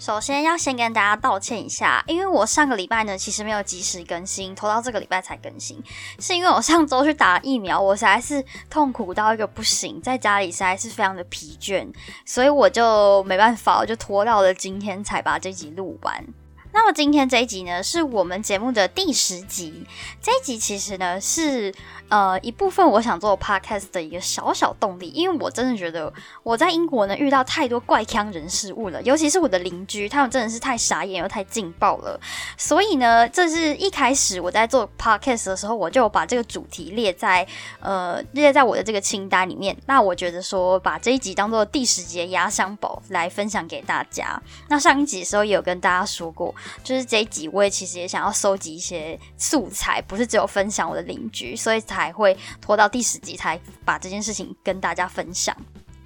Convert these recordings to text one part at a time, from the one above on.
首先要先跟大家道歉一下，因为我上个礼拜呢其实没有及时更新，拖到这个礼拜才更新，是因为我上周去打疫苗，我实在是痛苦到一个不行，在家里实在是非常的疲倦，所以我就没办法，我就拖到了今天才把这集录完。那么今天这一集呢，是我们节目的第十集。这一集其实呢，是呃一部分我想做 podcast 的一个小小动力，因为我真的觉得我在英国呢遇到太多怪腔人事物了，尤其是我的邻居，他们真的是太傻眼又太劲爆了。所以呢，这是一开始我在做 podcast 的时候，我就把这个主题列在呃列在我的这个清单里面。那我觉得说把这一集当做第十集的压箱宝来分享给大家。那上一集的时候也有跟大家说过。就是这一集，我也其实也想要收集一些素材，不是只有分享我的邻居，所以才会拖到第十集才把这件事情跟大家分享。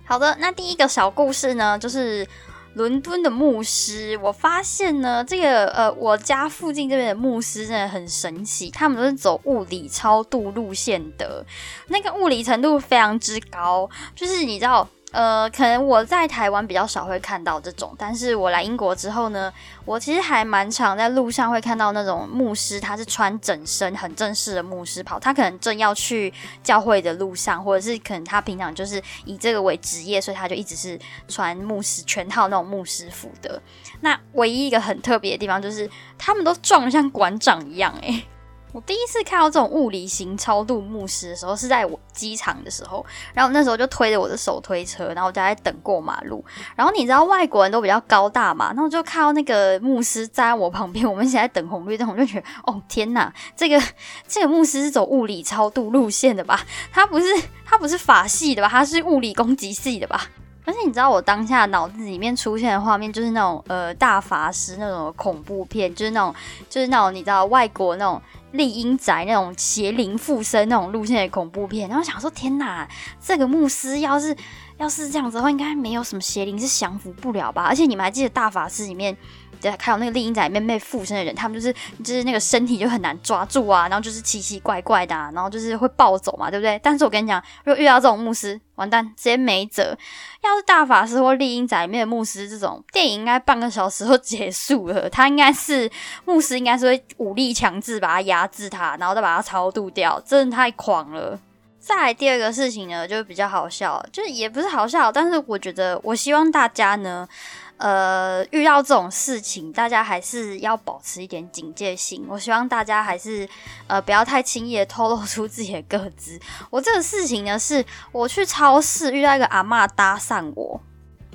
好的，那第一个小故事呢，就是伦敦的牧师。我发现呢，这个呃，我家附近这边的牧师真的很神奇，他们都是走物理超度路线的，那个物理程度非常之高，就是你知道。呃，可能我在台湾比较少会看到这种，但是我来英国之后呢，我其实还蛮常在路上会看到那种牧师，他是穿整身很正式的牧师袍，他可能正要去教会的路上，或者是可能他平常就是以这个为职业，所以他就一直是穿牧师全套那种牧师服的。那唯一一个很特别的地方就是，他们都壮得像馆长一样，诶。我第一次看到这种物理型超度牧师的时候，是在我机场的时候，然后那时候就推着我的手推车，然后我就在等过马路。然后你知道外国人都比较高大嘛，然后就看到那个牧师站在我旁边，我们一起在等红绿灯，我就觉得哦天哪，这个这个牧师是走物理超度路线的吧？他不是他不是法系的吧？他是物理攻击系的吧？而且你知道我当下脑子里面出现的画面就是那种呃大法师那种恐怖片，就是那种就是那种你知道外国那种。丽英宅那种邪灵附身那种路线的恐怖片，然后想说天哪，这个牧师要是要是这样子的话，应该没有什么邪灵是降服不了吧？而且你们还记得大法师里面？还有那个丽英仔里面被附身的人，他们就是就是那个身体就很难抓住啊，然后就是奇奇怪怪的，然后就是会暴走嘛，对不对？但是我跟你讲，如果遇到这种牧师，完蛋，直接没辙。要是大法师或丽英仔里面的牧师，这种电影应该半个小时就结束了。他应该是牧师，应该是会武力强制把他压制他，然后再把他超度掉，真的太狂了。再来第二个事情呢，就比较好笑，就是也不是好笑，但是我觉得我希望大家呢。呃，遇到这种事情，大家还是要保持一点警戒心。我希望大家还是呃不要太轻易的透露出自己的个资。我这个事情呢，是我去超市遇到一个阿妈搭讪我，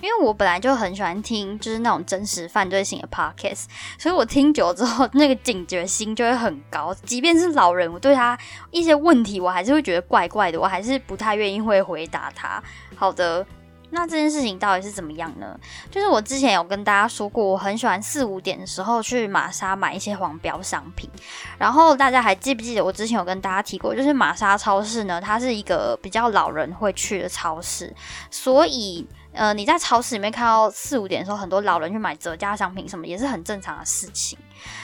因为我本来就很喜欢听就是那种真实犯罪型的 podcast，所以我听久了之后，那个警觉心就会很高。即便是老人，我对他一些问题，我还是会觉得怪怪的，我还是不太愿意会回答他。好的。那这件事情到底是怎么样呢？就是我之前有跟大家说过，我很喜欢四五点的时候去玛莎买一些黄标商品。然后大家还记不记得我之前有跟大家提过，就是玛莎超市呢，它是一个比较老人会去的超市，所以呃你在超市里面看到四五点的时候，很多老人去买折价商品什么，也是很正常的事情。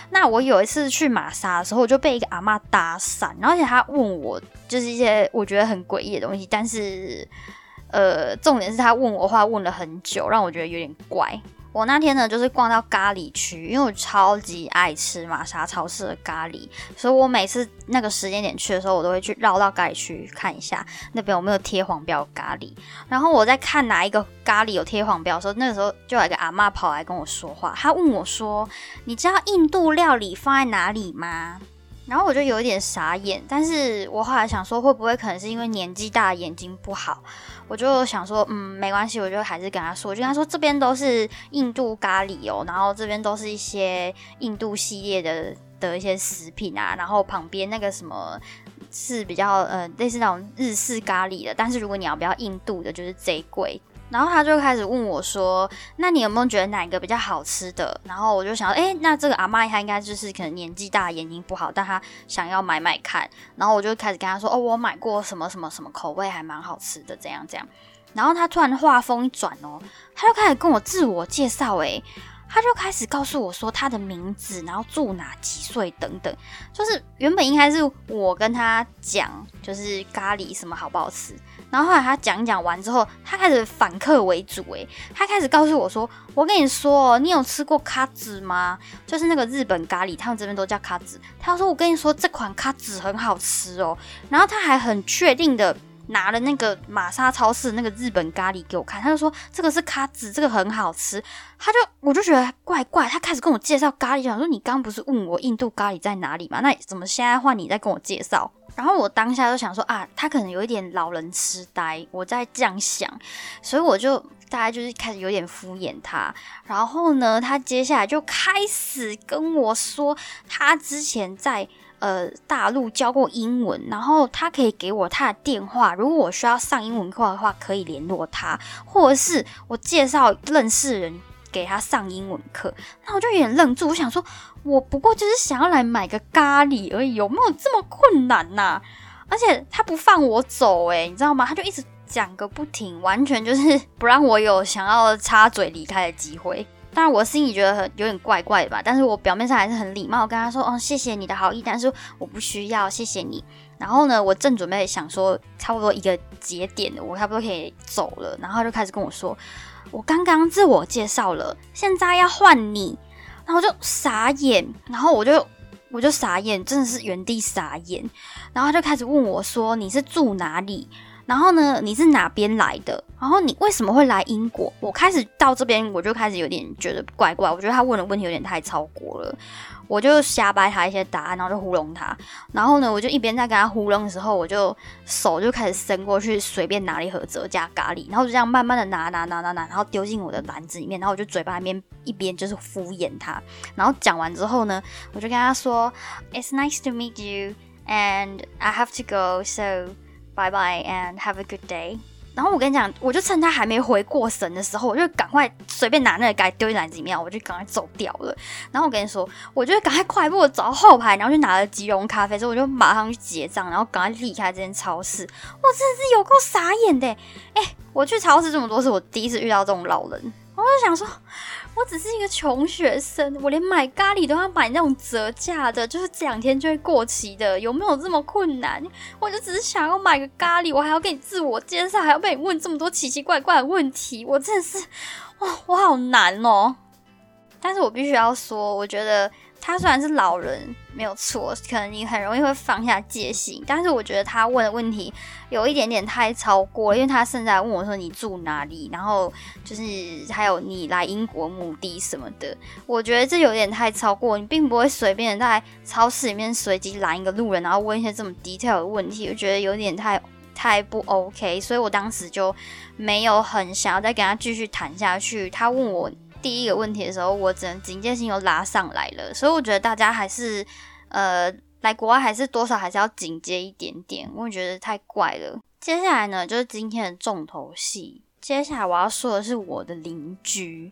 那我有一次去玛莎的时候，我就被一个阿妈搭讪，而且她问我就是一些我觉得很诡异的东西，但是。呃，重点是他问我话问了很久，让我觉得有点怪。我那天呢，就是逛到咖喱区，因为我超级爱吃玛莎超市的咖喱，所以我每次那个时间点去的时候，我都会去绕到咖喱区看一下那边有没有贴黄标咖喱。然后我在看哪一个咖喱有贴黄标的时候，那个时候就有一个阿妈跑来跟我说话，她问我说：“你知道印度料理放在哪里吗？”然后我就有一点傻眼，但是我后来想说，会不会可能是因为年纪大，眼睛不好？我就想说，嗯，没关系，我就还是跟他说，就跟他说，这边都是印度咖喱哦，然后这边都是一些印度系列的的一些食品啊，然后旁边那个什么是比较呃类似那种日式咖喱的，但是如果你要比较印度的，就是贼贵。然后他就开始问我说：“那你有没有觉得哪一个比较好吃的？”然后我就想：“哎，那这个阿妈她应该就是可能年纪大，眼睛不好，但她想要买买看。”然后我就开始跟他说：“哦，我买过什么什么什么口味还蛮好吃的，怎样怎样。”然后他突然话锋一转哦，他就开始跟我自我介绍，哎，他就开始告诉我说他的名字，然后住哪、几岁等等。就是原本应该是我跟他讲，就是咖喱什么好不好吃。然后后来他讲讲完之后，他开始反客为主，诶，他开始告诉我说：“我跟你说，你有吃过卡子吗？就是那个日本咖喱，他们这边都叫卡子。”他说：“我跟你说，这款卡子很好吃哦。”然后他还很确定的。拿了那个玛莎超市那个日本咖喱给我看，他就说这个是咖子，这个很好吃。他就我就觉得怪怪，他开始跟我介绍咖喱，想说你刚不是问我印度咖喱在哪里吗？那怎么现在换你在跟我介绍？然后我当下就想说啊，他可能有一点老人痴呆，我在这样想，所以我就大概就是开始有点敷衍他。然后呢，他接下来就开始跟我说他之前在。呃，大陆教过英文，然后他可以给我他的电话，如果我需要上英文课的话，可以联络他，或者是我介绍认识人给他上英文课。那我就有点愣住，我想说，我不过就是想要来买个咖喱而已，有没有这么困难呐？而且他不放我走，诶，你知道吗？他就一直讲个不停，完全就是不让我有想要插嘴离开的机会。当然，我心里觉得很有点怪怪的吧，但是我表面上还是很礼貌，跟他说：“哦，谢谢你的好意，但是我不需要，谢谢你。”然后呢，我正准备想说，差不多一个节点，我差不多可以走了，然后他就开始跟我说：“我刚刚自我介绍了，现在要换你。”然后我就傻眼，然后我就我就傻眼，真的是原地傻眼。然后他就开始问我说：“你是住哪里？”然后呢？你是哪边来的？然后你为什么会来英国？我开始到这边，我就开始有点觉得怪怪。我觉得他问的问题有点太超过了，我就瞎掰他一些答案，然后就糊弄他。然后呢，我就一边在跟他糊弄的时候，我就手就开始伸过去，随便拿了一盒折加咖喱，然后就这样慢慢的拿拿拿拿拿，然后丢进我的篮子里面。然后我就嘴巴里面一边就是敷衍他。然后讲完之后呢，我就跟他说：“It's nice to meet you, and I have to go, so.” Bye bye and have a good day。然后我跟你讲，我就趁他还没回过神的时候，我就赶快随便拿那个盖丢进篮子里面，我就赶快走掉了。然后我跟你说，我就赶快快步走到后排，然后就拿了即溶咖啡，之后我就马上去结账，然后赶快离开这间超市。我真的是有够傻眼的，哎，我去超市这么多次，我第一次遇到这种老人。我就想说。我只是一个穷学生，我连买咖喱都要买那种折价的，就是这两天就会过期的，有没有这么困难？我就只是想要买个咖喱，我还要给你自我介绍，还要被你问这么多奇奇怪怪的问题，我真的是，哇，我好难哦！但是我必须要说，我觉得。他虽然是老人，没有错，可能你很容易会放下戒心，但是我觉得他问的问题有一点点太超过，因为他现在问我说你住哪里，然后就是还有你来英国目的什么的，我觉得这有点太超过。你并不会随便在超市里面随机拦一个路人，然后问一些这么 detail 的问题，我觉得有点太太不 OK，所以我当时就没有很想要再跟他继续谈下去。他问我。第一个问题的时候，我只能警戒心又拉上来了，所以我觉得大家还是，呃，来国外还是多少还是要警戒一点点，我觉得太怪了。接下来呢，就是今天的重头戏。接下来我要说的是我的邻居。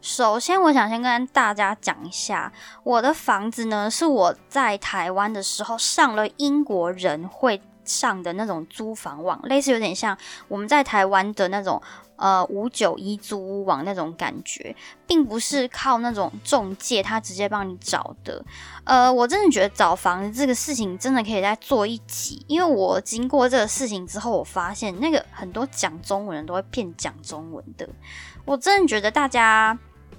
首先，我想先跟大家讲一下，我的房子呢是我在台湾的时候上了英国人会上的那种租房网，类似有点像我们在台湾的那种。呃，五九一租屋网那种感觉，并不是靠那种中介他直接帮你找的。呃，我真的觉得找房子这个事情真的可以再做一集，因为我经过这个事情之后，我发现那个很多讲中文人都会骗讲中文的。我真的觉得大家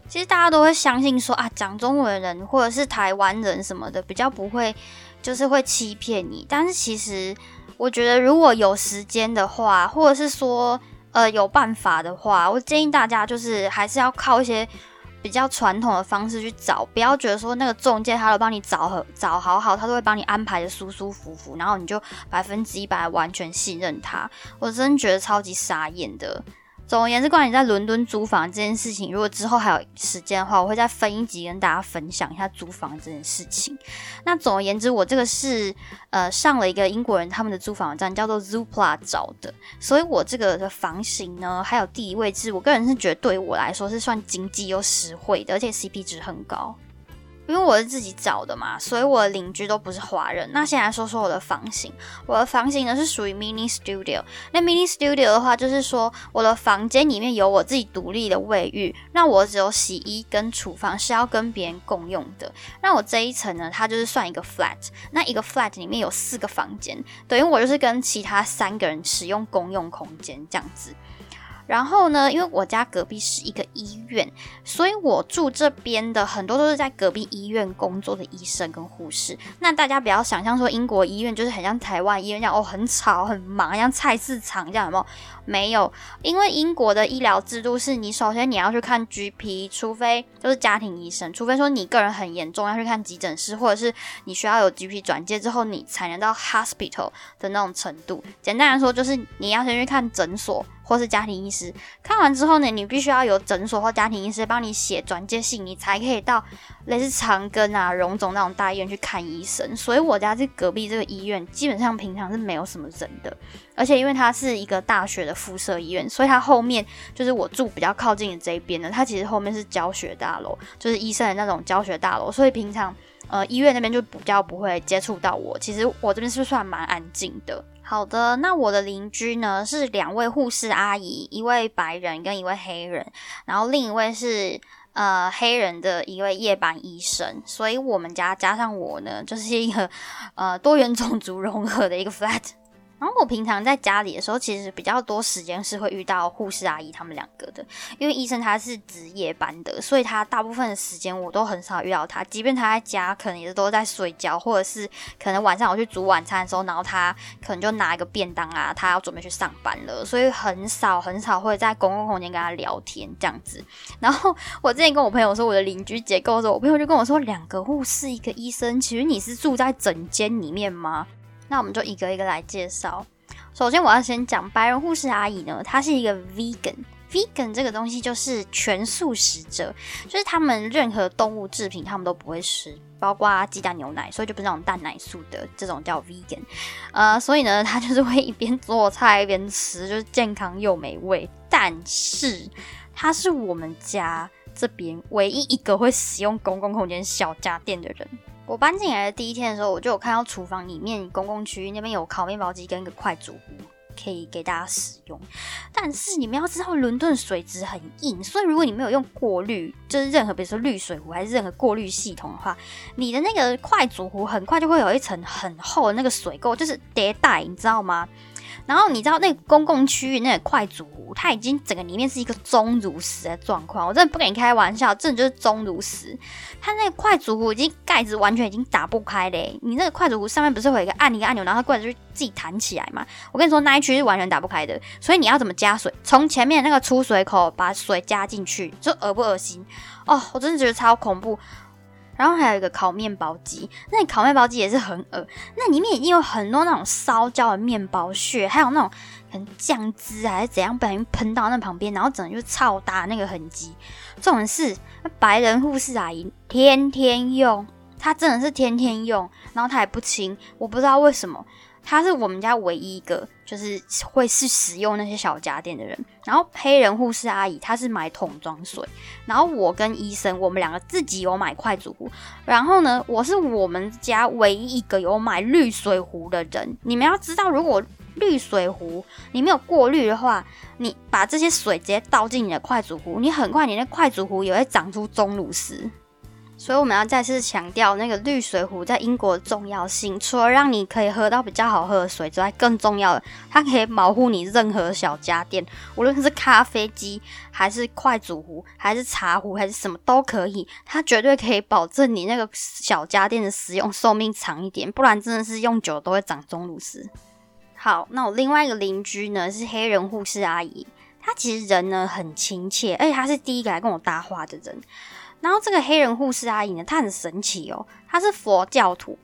其实大家都会相信说啊，讲中文人或者是台湾人什么的比较不会，就是会欺骗你。但是其实我觉得如果有时间的话，或者是说。呃，有办法的话，我建议大家就是还是要靠一些比较传统的方式去找，不要觉得说那个中介他都帮你找找好好，他都会帮你安排的舒舒服服，然后你就百分之一百完全信任他，我真觉得超级傻眼的。总而言之，关于在伦敦租房这件事情，如果之后还有时间的话，我会再分一集跟大家分享一下租房这件事情。那总而言之，我这个是呃上了一个英国人他们的租房网站，叫做 Zoopla 找的，所以我这个的房型呢，还有地理位置，我个人是觉得对我来说是算经济又实惠的，而且 CP 值很高。因为我是自己找的嘛，所以我的邻居都不是华人。那先来说说我的房型，我的房型呢是属于 mini studio。那 mini studio 的话，就是说我的房间里面有我自己独立的卫浴，那我只有洗衣跟厨房是要跟别人共用的。那我这一层呢，它就是算一个 flat。那一个 flat 里面有四个房间，等于我就是跟其他三个人使用公用空间这样子。然后呢，因为我家隔壁是一个医院，所以我住这边的很多都是在隔壁医院工作的医生跟护士。那大家不要想象说英国医院就是很像台湾医院这样哦，很吵很忙，像菜市场这样，有没有？没有，因为英国的医疗制度是你首先你要去看 GP，除非就是家庭医生，除非说你个人很严重要去看急诊室，或者是你需要有 GP 转介之后，你才能到 hospital 的那种程度。简单来说，就是你要先去看诊所。或是家庭医师看完之后呢，你必须要有诊所或家庭医师帮你写转介信，你才可以到类似长庚啊、荣总那种大医院去看医生。所以我家这隔壁这个医院基本上平常是没有什么人的，而且因为它是一个大学的附设医院，所以它后面就是我住比较靠近的这一边呢，它其实后面是教学大楼，就是医生的那种教学大楼，所以平常呃医院那边就比较不会接触到我。其实我这边是算蛮安静的。好的，那我的邻居呢是两位护士阿姨，一位白人跟一位黑人，然后另一位是呃黑人的一位夜班医生，所以我们家加上我呢，就是一个呃多元种族融合的一个 flat。然后我平常在家里的时候，其实比较多时间是会遇到护士阿姨他们两个的，因为医生他是值夜班的，所以他大部分的时间我都很少遇到他。即便他在家，可能也是都在睡觉，或者是可能晚上我去煮晚餐的时候，然后他可能就拿一个便当啊，他要准备去上班了，所以很少很少会在公共空间跟他聊天这样子。然后 我之前跟我朋友说我的邻居结构的时候，我朋友就跟我说，两个护士一个医生，其实你是住在整间里面吗？那我们就一个一个来介绍。首先，我要先讲白人护士阿姨呢，她是一个 vegan。vegan 这个东西就是全素食者，就是他们任何动物制品他们都不会吃，包括鸡蛋、牛奶，所以就不是那种蛋奶素的这种叫 vegan。呃，所以呢，他就是会一边做菜一边吃，就是健康又美味。但是他是我们家这边唯一一个会使用公共空间小家电的人。我搬进来的第一天的时候，我就有看到厨房里面公共区域那边有烤面包机跟一个快煮壶，可以给大家使用。但是你们要知道，伦敦水质很硬，所以如果你没有用过滤，就是任何比如说滤水壶还是任何过滤系统的话，你的那个快煮壶很快就会有一层很厚的那个水垢，就是叠带，你知道吗？然后你知道那公共区域那个快煮壶，它已经整个里面是一个钟乳石的状况，我真的不跟你开玩笑，真的就是钟乳石。它那个快煮壶已经盖子完全已经打不开嘞，你那个快煮壶上面不是会有一个按一个按钮，然后它盖子就自己弹起来嘛？我跟你说那一区是完全打不开的，所以你要怎么加水？从前面那个出水口把水加进去，就恶不恶心？哦，我真的觉得超恐怖。然后还有一个烤面包机，那烤面包机也是很恶，那里面已经有很多那种烧焦的面包屑，还有那种很酱汁还是怎样，不小心喷到那旁边，然后整就超大那个痕迹。这种是白人护士阿姨天天用，她真的是天天用，然后她也不清，我不知道为什么。她是我们家唯一一个就是会是使用那些小家电的人。然后黑人护士阿姨她是买桶装水，然后我跟医生我们两个自己有买快煮壶。然后呢，我是我们家唯一一个有买滤水壶的人。你们要知道，如果滤水壶你没有过滤的话，你把这些水直接倒进你的快煮壶，你很快你那快煮壶也会长出钟乳石。所以我们要再次强调那个滤水壶在英国的重要性，除了让你可以喝到比较好喝的水之外，更重要的，它可以保护你任何小家电，无论是咖啡机，还是快煮壶，还是茶壶，还是什么都可以，它绝对可以保证你那个小家电的使用寿命长一点，不然真的是用久都会长钟乳石。好，那我另外一个邻居呢是黑人护士阿姨，她其实人呢很亲切，而且她是第一个来跟我搭话的人。然后这个黑人护士阿姨呢，她很神奇哦，她是佛教徒。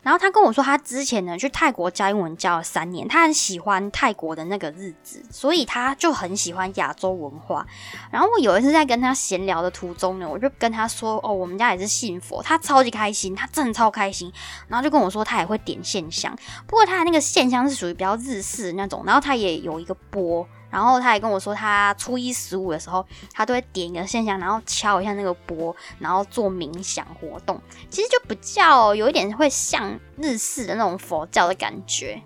然后她跟我说，她之前呢去泰国教英文教了三年，她很喜欢泰国的那个日子，所以她就很喜欢亚洲文化。然后我有一次在跟她闲聊的途中呢，我就跟她说：“哦，我们家也是信佛。”她超级开心，她真的超开心。然后就跟我说，她也会点线香，不过她的那个线香是属于比较日式那种，然后她也有一个钵。然后他还跟我说，他初一十五的时候，他都会点一个线香，然后敲一下那个钵，然后做冥想活动。其实就比较有一点会像日式的那种佛教的感觉。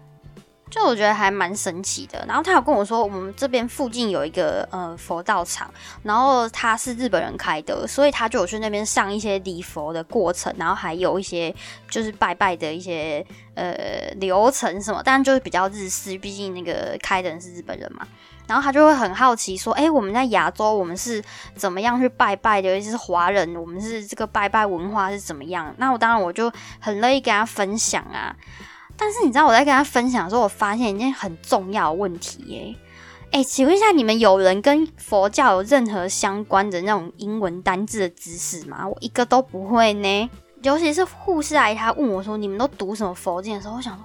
就我觉得还蛮神奇的，然后他有跟我说，我们这边附近有一个呃佛道场，然后他是日本人开的，所以他就有去那边上一些礼佛的过程，然后还有一些就是拜拜的一些呃流程什么，但就是比较日式，毕竟那个开的人是日本人嘛，然后他就会很好奇说，哎，我们在亚洲我们是怎么样去拜拜的，尤其是华人，我们是这个拜拜文化是怎么样？那我当然我就很乐意跟他分享啊。但是你知道我在跟他分享的时候，我发现一件很重要的问题耶。哎，请问一下，你们有人跟佛教有任何相关的那种英文单字的知识吗？我一个都不会呢。尤其是护士阿姨，她问我说：“你们都读什么佛经？”的时候，我想说。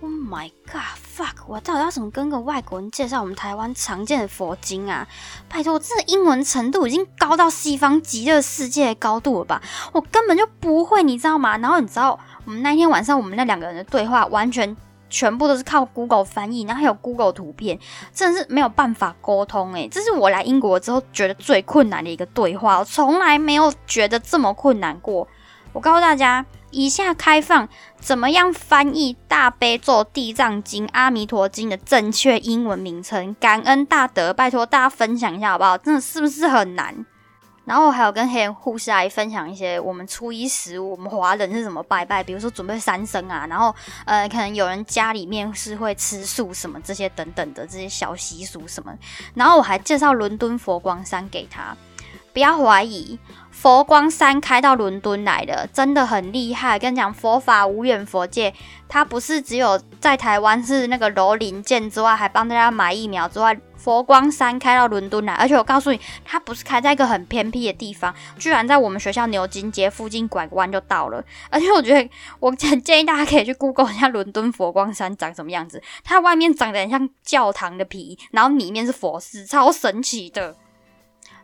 Oh my god, fuck！我到底要怎么跟个外国人介绍我们台湾常见的佛经啊？拜托，我这英文程度已经高到西方极乐世界的高度了吧？我根本就不会，你知道吗？然后你知道，我们那天晚上我们那两个人的对话，完全全部都是靠 Google 翻译，然后还有 Google 图片，真的是没有办法沟通诶，这是我来英国之后觉得最困难的一个对话，我从来没有觉得这么困难过。我告诉大家。以下开放怎么样翻译《大悲咒》《地藏经》《阿弥陀经》的正确英文名称？感恩大德，拜托大家分享一下好不好？真的是不是很难？然后我还有跟黑人护士阿姨分享一些我们初一十五我们华人是怎么拜拜，比如说准备三牲啊，然后呃，可能有人家里面是会吃素什么这些等等的这些小习俗什么。然后我还介绍伦敦佛光山给他，不要怀疑。佛光山开到伦敦来的，真的很厉害。跟你讲，佛法无远佛界，它不是只有在台湾是那个楼林建之外，还帮大家买疫苗之外，佛光山开到伦敦来，而且我告诉你，它不是开在一个很偏僻的地方，居然在我们学校牛津街附近拐个弯就到了。而且我觉得，我 很建议大家可以去 Google 一下伦敦佛光山长什么样子，它外面长得很像教堂的皮，然后里面是佛寺，超神奇的。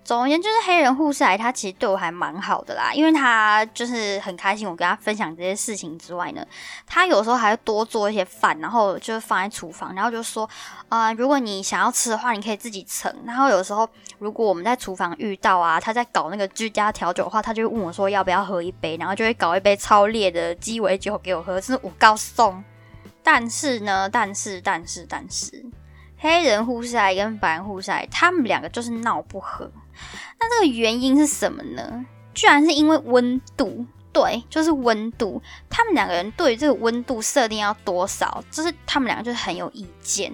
总而言之，就是黑人护士来，他其实对我还蛮好的啦，因为他就是很开心我跟他分享这些事情之外呢，他有时候还会多做一些饭，然后就是放在厨房，然后就说，啊，如果你想要吃的话，你可以自己盛。然后有时候如果我们在厨房遇到啊，他在搞那个居家调酒的话，他就会问我说要不要喝一杯，然后就会搞一杯超烈的鸡尾酒给我喝，是我告送。但是呢，但是，但是，但是，黑人护士来跟白人护士来，他们两个就是闹不和。那这个原因是什么呢？居然是因为温度，对，就是温度。他们两个人对于这个温度设定要多少，就是他们两个就是很有意见。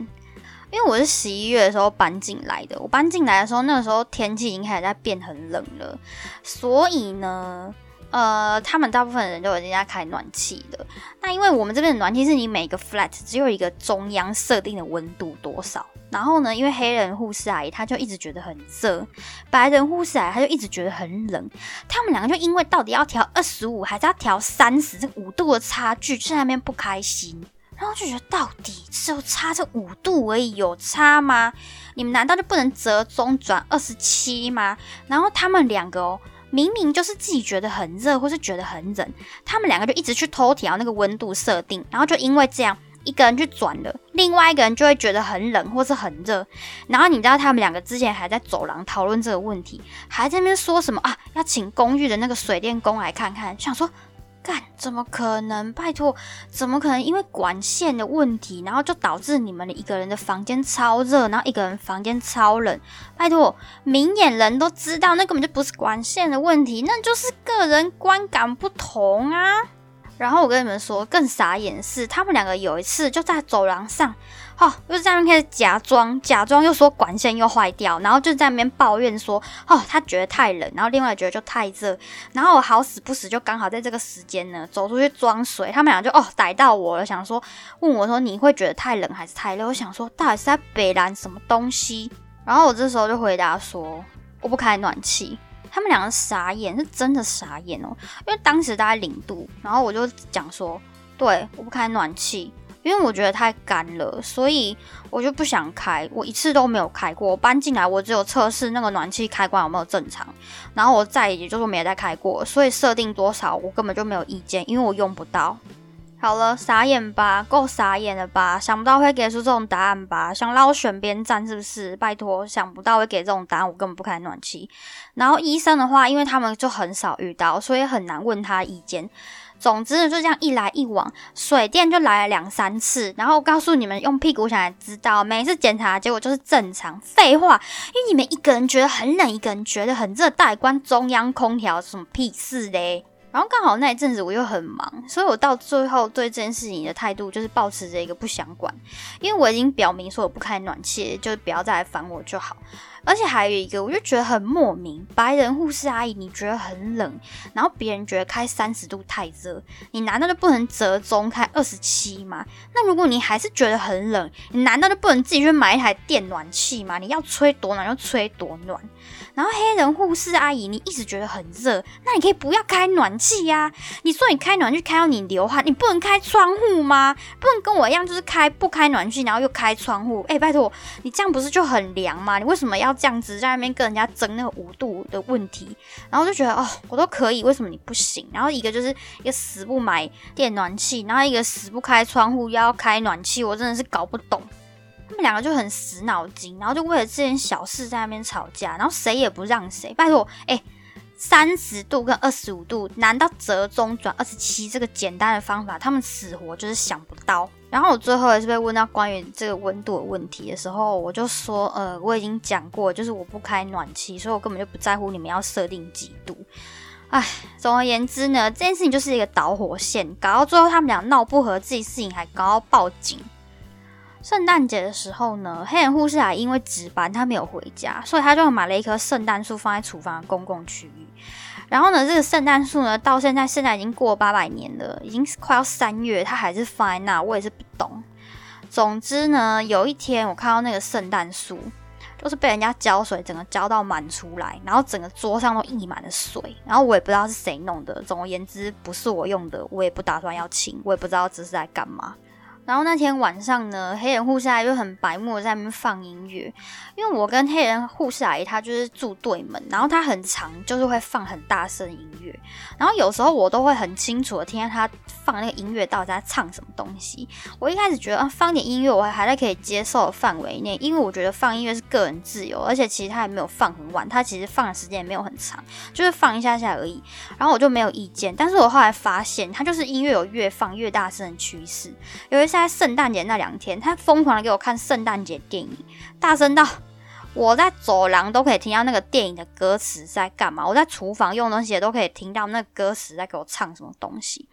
因为我是十一月的时候搬进来的，我搬进来的时候，那个时候天气已经开始在变很冷了，所以呢。呃，他们大部分人都已经在开暖气了。那因为我们这边的暖气是你每个 flat 只有一个中央设定的温度多少。然后呢，因为黑人护士阿姨她就一直觉得很热，白人护士阿姨她就一直觉得很冷。他们两个就因为到底要调二十五还是要调三十这五度的差距，在那边不开心。然后就觉得到底只有差这五度而已，有差吗？你们难道就不能折中转二十七吗？然后他们两个哦。明明就是自己觉得很热，或是觉得很冷，他们两个就一直去偷调那个温度设定，然后就因为这样，一个人去转了，另外一个人就会觉得很冷或是很热。然后你知道他们两个之前还在走廊讨论这个问题，还在那边说什么啊，要请公寓的那个水电工来看看，想说。干？怎么可能？拜托，怎么可能？因为管线的问题，然后就导致你们的一个人的房间超热，然后一个人房间超冷。拜托，明眼人都知道，那根本就不是管线的问题，那就是个人观感不同啊。然后我跟你们说，更傻眼是，他们两个有一次就在走廊上。哦，又在那边开始假装，假装又说管线又坏掉，然后就在那边抱怨说，哦，他觉得太冷，然后另外觉得就太热，然后我好死不死就刚好在这个时间呢，走出去装水，他们俩就哦逮到我了，想说问我说你会觉得太冷还是太热？我想说到底是在北蓝什么东西？然后我这时候就回答说我不开暖气，他们两个傻眼，是真的傻眼哦，因为当时大概零度，然后我就讲说对，我不开暖气。因为我觉得太干了，所以我就不想开。我一次都没有开过。我搬进来，我只有测试那个暖气开关有没有正常，然后我再也就是没有再开过。所以设定多少我根本就没有意见，因为我用不到。好了，傻眼吧，够傻眼了吧？想不到会给出这种答案吧？想捞选边站是不是？拜托，想不到会给这种答案，我根本不开暖气。然后医生的话，因为他们就很少遇到，所以很难问他意见。总之就这样一来一往，水电就来了两三次。然后告诉你们，用屁股想才知道，每次检查结果就是正常。废话，因为你们一个人觉得很冷，一个人觉得很热，带关中央空调什么屁事嘞？然后刚好那一阵子我又很忙，所以我到最后对这件事情的态度就是保持着一个不想管，因为我已经表明说我不开暖气，就不要再来烦我就好。而且还有一个，我就觉得很莫名，白人护士阿姨你觉得很冷，然后别人觉得开三十度太热，你难道就不能折中开二十七吗？那如果你还是觉得很冷，你难道就不能自己去买一台电暖气吗？你要吹多暖就吹多暖。然后黑人护士阿姨，你一直觉得很热，那你可以不要开暖气呀。你说你开暖气开到你流汗，你不能开窗户吗？不能跟我一样，就是开不开暖气，然后又开窗户？哎，拜托，你这样不是就很凉吗？你为什么要这样子在那边跟人家争那个五度的问题？然后就觉得哦，我都可以，为什么你不行？然后一个就是一个死不买电暖气，然后一个死不开窗户，又要开暖气，我真的是搞不懂。们两个就很死脑筋，然后就为了这件小事在那边吵架，然后谁也不让谁。拜托，哎，三十度跟二十五度，难道折中转二十七这个简单的方法，他们死活就是想不到。然后我最后也是被问到关于这个温度的问题的时候，我就说，呃，我已经讲过，就是我不开暖气，所以我根本就不在乎你们要设定几度。唉，总而言之呢，这件事情就是一个导火线，搞到最后他们俩闹不和，自己事情还搞到报警。圣诞节的时候呢，黑人护士啊，因为值班，他没有回家，所以他就买了一棵圣诞树放在厨房的公共区域。然后呢，这个圣诞树呢，到现在现在已经过八百年了，已经快要三月，它还是放在那，我也是不懂。总之呢，有一天我看到那个圣诞树，就是被人家浇水，整个浇到满出来，然后整个桌上都溢满了水，然后我也不知道是谁弄的。总而言之，不是我用的，我也不打算要清，我也不知道这是在干嘛。然后那天晚上呢，黑人护士阿姨就很白目在那边放音乐，因为我跟黑人护士阿姨她就是住对门，然后她很长就是会放很大声音乐，然后有时候我都会很清楚的听见她放那个音乐到底在唱什么东西。我一开始觉得啊放点音乐我还在可以接受的范围内，因为我觉得放音乐是个人自由，而且其实他也没有放很晚，他其实放的时间也没有很长，就是放一下下而已，然后我就没有意见。但是我后来发现，他就是音乐有越放越大声的趋势，有一次。在圣诞节那两天，他疯狂的给我看圣诞节电影，大声到我在走廊都可以听到那个电影的歌词在干嘛。我在厨房用东西也都可以听到那歌词在给我唱什么东西。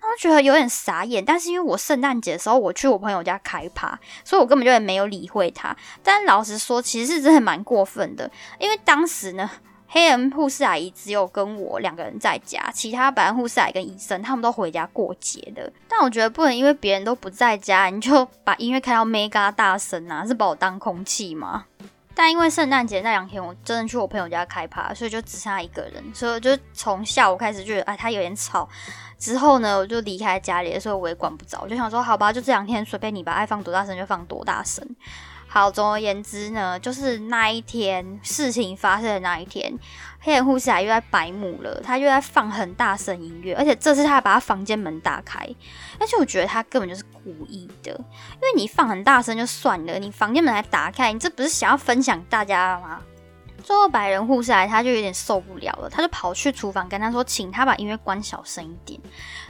我觉得有点傻眼，但是因为我圣诞节的时候我去我朋友家开趴，所以我根本就也没有理会他。但老实说，其实是真的蛮过分的，因为当时呢。黑人护士阿姨只有跟我两个人在家，其他白人护士阿姨跟医生他们都回家过节的。但我觉得不能因为别人都不在家，你就把音乐开到 mega 大声啊，是把我当空气吗？但因为圣诞节那两天我真的去我朋友家开趴，所以就只剩下一个人，所以就从下午开始觉得哎他有点吵。之后呢，我就离开家里，的时候我也管不着，我就想说好吧，就这两天随便你吧，爱放多大声就放多大声。好，总而言之呢，就是那一天事情发生的那一天，黑人护士啊又在白目了，他又在放很大声音乐，而且这次他还把他房间门打开，而且我觉得他根本就是故意的，因为你放很大声就算了，你房间门还打开，你这不是想要分享大家吗？最后白人护士来，他就有点受不了了，他就跑去厨房跟他说，请他把音乐关小声一点。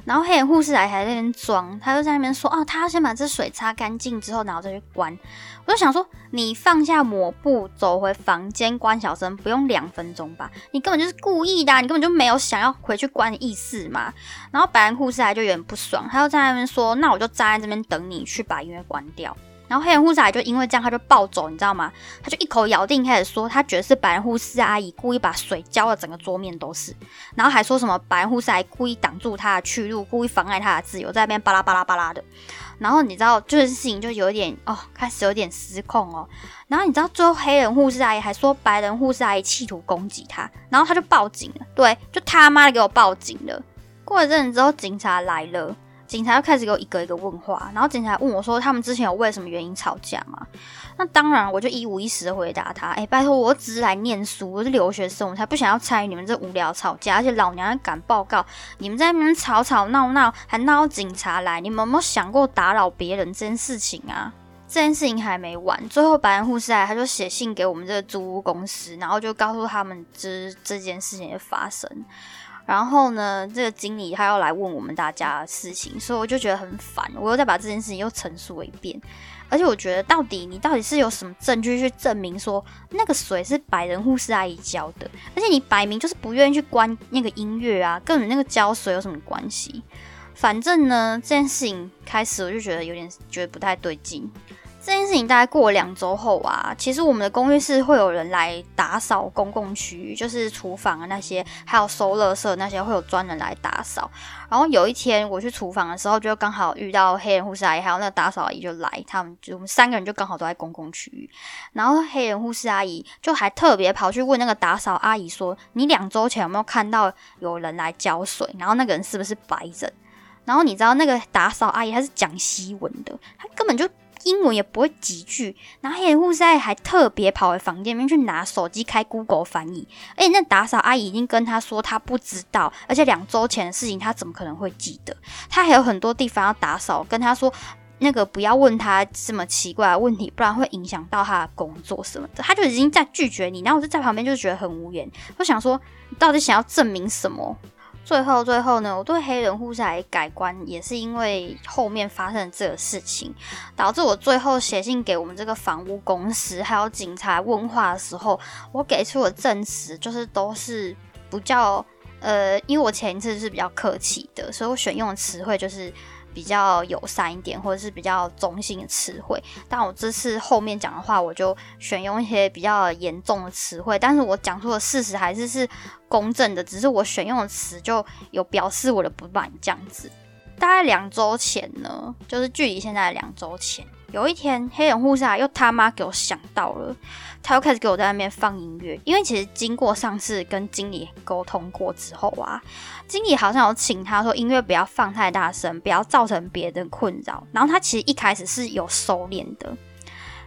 然后黑人护士来还在那边装，他就在那边说，哦，他要先把这水擦干净之后，然后再去关。我就想说，你放下抹布，走回房间关小声，不用两分钟吧？你根本就是故意的，你根本就没有想要回去关的意思嘛。然后白人护士来就有点不爽，他就在那边说，那我就站在这边等你去把音乐关掉。然后黑人护士阿姨就因为这样，他就暴走，你知道吗？他就一口咬定开始说，他觉得是白人护士阿姨故意把水浇了整个桌面都是，然后还说什么白人护士阿姨故意挡住他的去路，故意妨碍他的自由，在那边巴拉巴拉巴拉的。然后你知道，就是事情就有点哦，开始有点失控哦。然后你知道，最后黑人护士阿姨还说白人护士阿姨企图攻击他，然后他就报警了。对，就他妈的给我报警了。过了阵子之后，警察来了。警察又开始给我一个一个问话，然后警察问我说：“他们之前有为什么原因吵架吗？”那当然，我就一五一十的回答他：“哎，拜托，我只是来念书，我是留学生，我才不想要参与你们这无聊吵架。而且老娘要赶报告，你们在那边吵吵闹闹，还闹警察来，你们有没有想过打扰别人这件事情啊？这件事情还没完，最后白人护士来，他就写信给我们这个租屋公司，然后就告诉他们这这件事情的发生。然后呢，这个经理他要来问我们大家的事情，所以我就觉得很烦，我又再把这件事情又陈述了一遍。”而且我觉得，到底你到底是有什么证据去证明说那个水是白人护士阿姨浇的？而且你摆明就是不愿意去关那个音乐啊，跟你那个浇水有什么关系？反正呢，这件事情开始我就觉得有点觉得不太对劲。这件事情大概过了两周后啊，其实我们的公寓是会有人来打扫公共区域，就是厨房啊那些，还有收垃圾那些，会有专人来打扫。然后有一天我去厨房的时候，就刚好遇到黑人护士阿姨，还有那个打扫阿姨就来，他们就我们三个人就刚好都在公共区域。然后黑人护士阿姨就还特别跑去问那个打扫阿姨说：“你两周前有没有看到有人来浇水？然后那个人是不是白人？”然后你知道那个打扫阿姨她是讲西文的，她根本就。英文也不会几句，然后黑人护士阿姨还特别跑回房间里面去拿手机开 Google 翻译，而且那打扫阿姨已经跟他说他不知道，而且两周前的事情他怎么可能会记得？他还有很多地方要打扫，跟他说那个不要问他这么奇怪的问题，不然会影响到他的工作什么的。他就已经在拒绝你，然后我就在旁边就觉得很无言，我想说你到底想要证明什么？最后，最后呢，我对黑人护士还改观，也是因为后面发生这个事情，导致我最后写信给我们这个房屋公司，还有警察问话的时候，我给出的证词就是都是不叫呃，因为我前一次是比较客气的，所以我选用的词汇就是。比较友善一点，或者是比较中性的词汇。但我这次后面讲的话，我就选用一些比较严重的词汇。但是我讲出的事实还是是公正的，只是我选用的词就有表示我的不满这样子。大概两周前呢，就是距离现在两周前，有一天黑人护士又他妈给我想到了。他又开始给我在那边放音乐，因为其实经过上次跟经理沟通过之后啊，经理好像有请他说音乐不要放太大声，不要造成别人困扰。然后他其实一开始是有收敛的，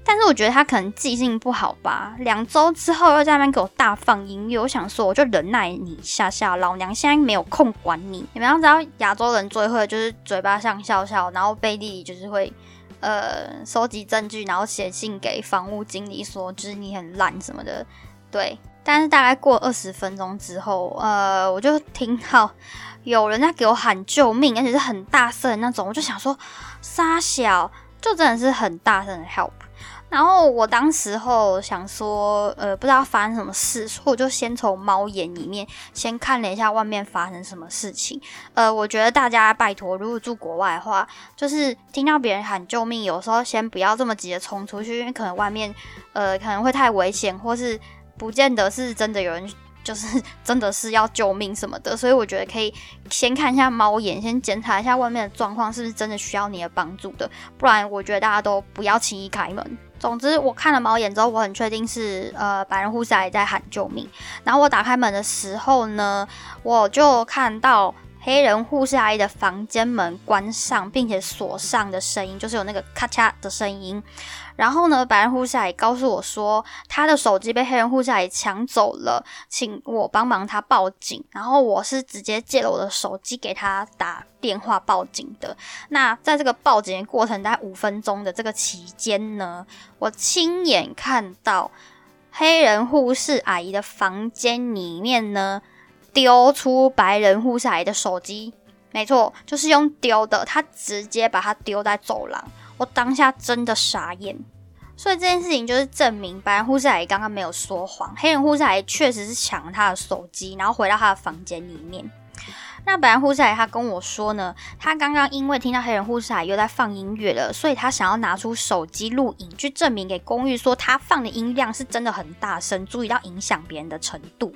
但是我觉得他可能记性不好吧。两周之后又在那边给我大放音乐，我想说我就忍耐你一下下，老娘现在没有空管你。你们要知道亚洲人最会就是嘴巴上笑笑，然后背地里就是会。呃，收集证据，然后写信给房屋经理说，就是你很烂什么的，对。但是大概过二十分钟之后，呃，我就听到有人在给我喊救命，而且是很大声的那种，我就想说，沙小，就真的是很大声的 help。然后我当时候想说，呃，不知道发生什么事，所以我就先从猫眼里面先看了一下外面发生什么事情。呃，我觉得大家拜托，如果住国外的话，就是听到别人喊救命，有时候先不要这么急的冲出去，因为可能外面，呃，可能会太危险，或是不见得是真的有人，就是 真的是要救命什么的。所以我觉得可以先看一下猫眼，先检查一下外面的状况是不是真的需要你的帮助的，不然我觉得大家都不要轻易开门。总之，我看了猫眼之后，我很确定是呃白人护士阿姨在喊救命。然后我打开门的时候呢，我就看到黑人护士阿姨的房间门关上并且锁上的声音，就是有那个咔嚓的声音。然后呢，白人护士也告诉我说，他的手机被黑人护士也抢走了，请我帮忙他报警。然后我是直接借了我的手机给他打电话报警的。那在这个报警的过程，大概五分钟的这个期间呢，我亲眼看到黑人护士阿姨的房间里面呢，丢出白人护士阿姨的手机。没错，就是用丢的，他直接把它丢在走廊。我当下真的傻眼，所以这件事情就是证明白人护士阿姨刚刚没有说谎，黑人护士阿姨确实是抢了他的手机，然后回到他的房间里面。那白人护士阿姨她跟我说呢，她刚刚因为听到黑人护士阿姨又在放音乐了，所以她想要拿出手机录影，去证明给公寓说她放的音量是真的很大声，注意到影响别人的程度。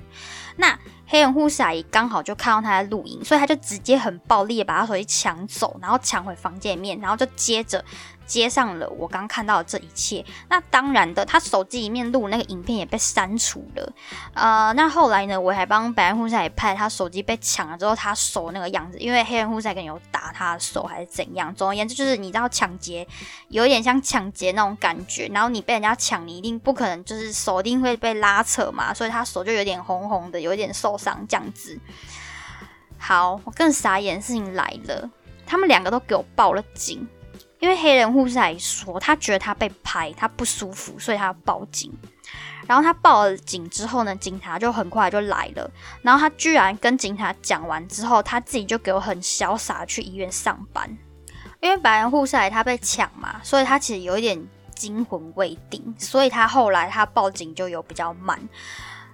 那黑人护士阿姨刚好就看到他在录影，所以他就直接很暴力的把他手机抢走，然后抢回房间里面，然后就接着接上了我刚看到的这一切。那当然的，他手机里面录那个影片也被删除了。呃，那后来呢，我还帮白人护士也拍他手机被抢了之后他手那个样子，因为黑人护士可能有打他的手还是怎样。总而言之，就是你知道抢劫有点像抢劫那种感觉，然后你被人家抢，你一定不可能就是手一定会被拉扯嘛，所以他手就有点红红的，有点受伤这样子。好，我更傻眼的事情来了，他们两个都给我报了警。因为黑人护士来说，他觉得他被拍，他不舒服，所以他要报警。然后他报了警之后呢，警察就很快就来了。然后他居然跟警察讲完之后，他自己就给我很潇洒去医院上班。因为白人护士来他被抢嘛，所以他其实有一点惊魂未定，所以他后来他报警就有比较慢。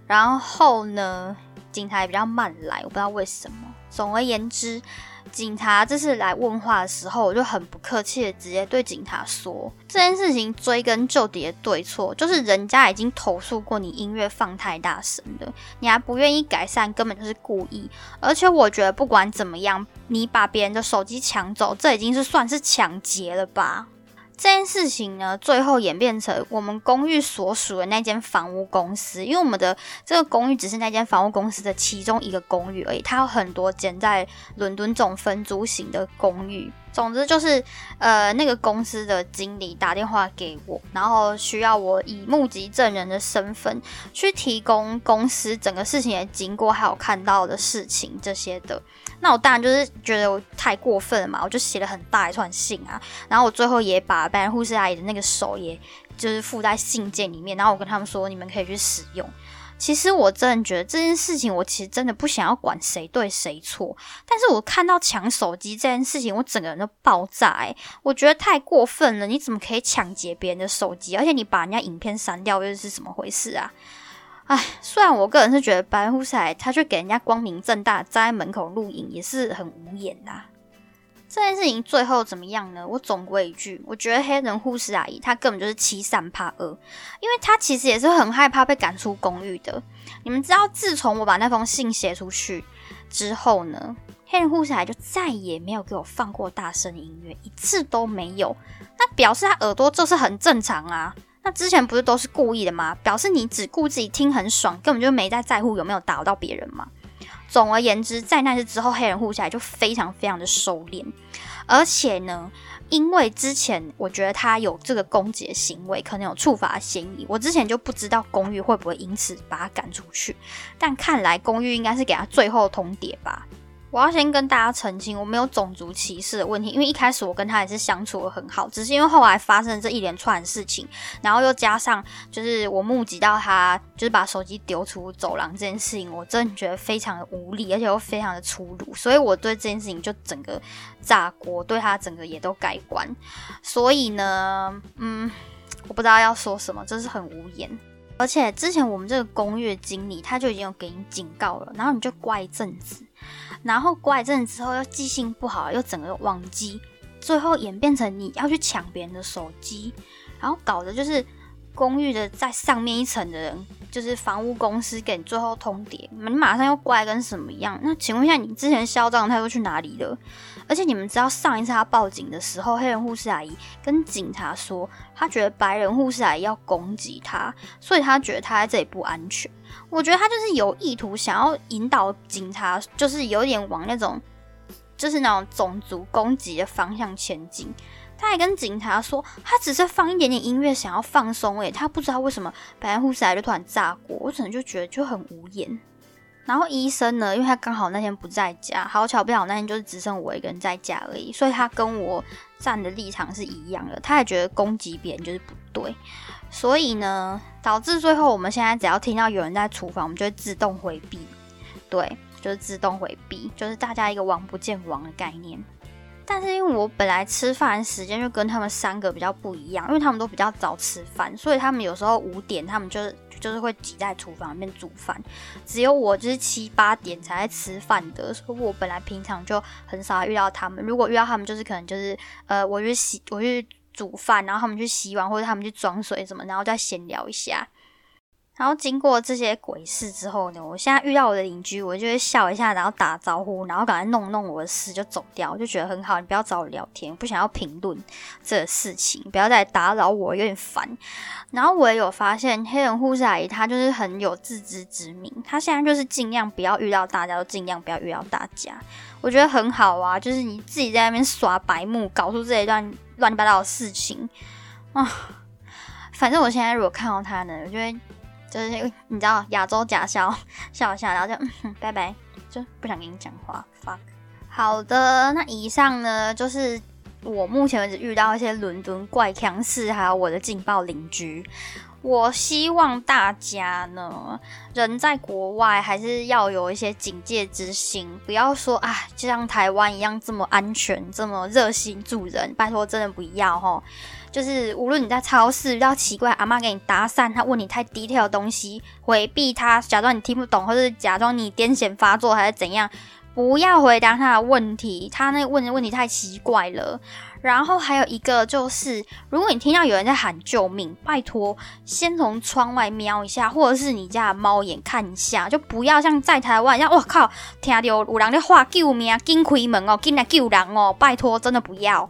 然后呢，警察也比较慢来，我不知道为什么。总而言之。警察这次来问话的时候，我就很不客气的直接对警察说：“这件事情追根究底的对错，就是人家已经投诉过你音乐放太大声了，你还不愿意改善，根本就是故意。而且我觉得不管怎么样，你把别人的手机抢走，这已经是算是抢劫了吧。”这件事情呢，最后演变成我们公寓所属的那间房屋公司，因为我们的这个公寓只是那间房屋公司的其中一个公寓而已，它有很多间在伦敦这种分租型的公寓。总之就是，呃，那个公司的经理打电话给我，然后需要我以目击证人的身份去提供公司整个事情的经过，还有看到的事情这些的。那我当然就是觉得我太过分了嘛，我就写了很大一串信啊，然后我最后也把白人护士阿姨的那个手，也就是附在信件里面，然后我跟他们说，你们可以去使用。其实我真的觉得这件事情，我其实真的不想要管谁对谁错。但是我看到抢手机这件事情，我整个人都爆炸哎！我觉得太过分了，你怎么可以抢劫别人的手机？而且你把人家影片删掉，又是怎么回事啊？哎，虽然我个人是觉得白虎仔他去给人家光明正大站在门口录影，也是很无言呐。这件事情最后怎么样呢？我总归一句，我觉得黑人护士阿姨她根本就是欺善怕恶，因为她其实也是很害怕被赶出公寓的。你们知道，自从我把那封信写出去之后呢，黑人护士阿姨就再也没有给我放过大声音乐，一次都没有。那表示他耳朵就是很正常啊。那之前不是都是故意的吗？表示你只顾自己听很爽，根本就没在在乎有没有打扰到别人嘛。总而言之，在那次之后，黑人护士就非常非常的收敛，而且呢，因为之前我觉得他有这个攻击行为，可能有触发嫌疑，我之前就不知道公寓会不会因此把他赶出去，但看来公寓应该是给他最后通牒吧。我要先跟大家澄清，我没有种族歧视的问题，因为一开始我跟他也是相处的很好，只是因为后来发生这一连串的事情，然后又加上就是我目击到他就是把手机丢出走廊这件事情，我真的觉得非常的无力，而且又非常的粗鲁，所以我对这件事情就整个炸锅，对他整个也都改观。所以呢，嗯，我不知道要说什么，真是很无言。而且之前我们这个公寓经理他就已经有给你警告了，然后你就乖一阵子。然后乖一阵子之后，又记性不好，又整个忘记，最后演变成你要去抢别人的手机，然后搞的就是公寓的在上面一层的人，就是房屋公司给你最后通牒，你马上又乖跟什么一样？那请问一下，你之前嚣张态度去哪里了？而且你们知道上一次他报警的时候，黑人护士阿姨跟警察说，他觉得白人护士阿姨要攻击他，所以他觉得他在这里不安全。我觉得他就是有意图想要引导警察，就是有点往那种，就是那种种族攻击的方向前进。他还跟警察说，他只是放一点点音乐，想要放松。诶，他不知道为什么白人护士来就突然炸锅，我可能就觉得就很无言。然后医生呢，因为他刚好那天不在家，好巧不巧那天就是只剩我一个人在家而已，所以他跟我站的立场是一样的。他也觉得攻击别人就是不对。所以呢，导致最后我们现在只要听到有人在厨房，我们就会自动回避。对，就是自动回避，就是大家一个王不见王的概念。但是因为我本来吃饭时间就跟他们三个比较不一样，因为他们都比较早吃饭，所以他们有时候五点他们就是就是会挤在厨房里面煮饭，只有我就是七八点才在吃饭的，所以我本来平常就很少遇到他们。如果遇到他们，就是可能就是呃，我去洗，我去。煮饭，然后他们去洗碗，或者他们去装水什么，然后再闲聊一下。然后经过这些鬼事之后呢，我现在遇到我的邻居，我就会笑一下，然后打招呼，然后赶快弄弄我的事就走掉，我就觉得很好。你不要找我聊天，不想要评论这个事情，不要再打扰我，有点烦。然后我也有发现，黑人护士阿姨她就是很有自知之明，她现在就是尽量不要遇到大家，都尽量不要遇到大家。我觉得很好啊，就是你自己在那边耍白目，搞出这一段乱七八糟的事情啊。反正我现在如果看到他呢，我就会。就是你知道亚洲假笑 笑一下，然后就嗯拜拜，就不想跟你讲话。fuck。好的，那以上呢就是我目前为止遇到一些伦敦怪腔事，还有我的劲爆邻居。我希望大家呢，人在国外还是要有一些警戒之心，不要说啊，就像台湾一样这么安全，这么热心助人，拜托真的不要哈。就是无论你在超市遇到奇怪阿妈给你搭讪，他问你太低调的东西，回避他，假装你听不懂，或者假装你癫痫发作还是怎样，不要回答他的问题，他那问的问题太奇怪了。然后还有一个就是，如果你听到有人在喊救命，拜托先从窗外瞄一下，或者是你家的猫眼看一下，就不要像在台湾一样，我靠，听到有人在喊救命，紧开门哦，紧来救人哦，拜托，真的不要。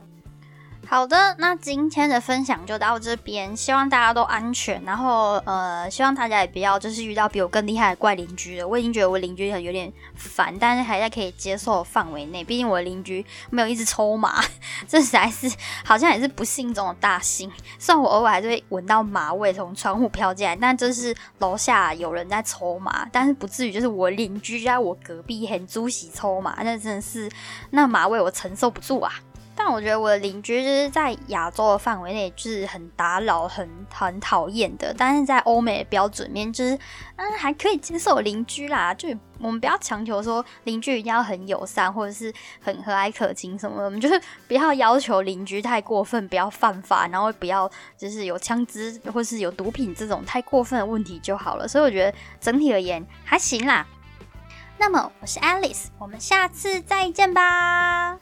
好的，那今天的分享就到这边，希望大家都安全，然后呃，希望大家也不要就是遇到比我更厉害的怪邻居了。我已经觉得我邻居很有点烦，但是还在可以接受范围内，毕竟我的邻居没有一直抽麻，这实在是好像也是不幸中的大幸。虽然我偶尔还是会闻到马味从窗户飘进来，但就是楼下有人在抽麻，但是不至于就是我邻居在我隔壁很猪喜抽麻，那真的是那马味我承受不住啊。但我觉得我的邻居就是在亚洲的范围内，就是很打扰、很很讨厌的。但是在欧美的标准面，就是嗯还可以接受邻居啦。就我们不要强求说邻居一定要很友善或者是很和蔼可亲什么的，我们就是不要要求邻居太过分，不要犯法，然后不要就是有枪支或是有毒品这种太过分的问题就好了。所以我觉得整体而言还行啦。那么我是 Alice，我们下次再见吧。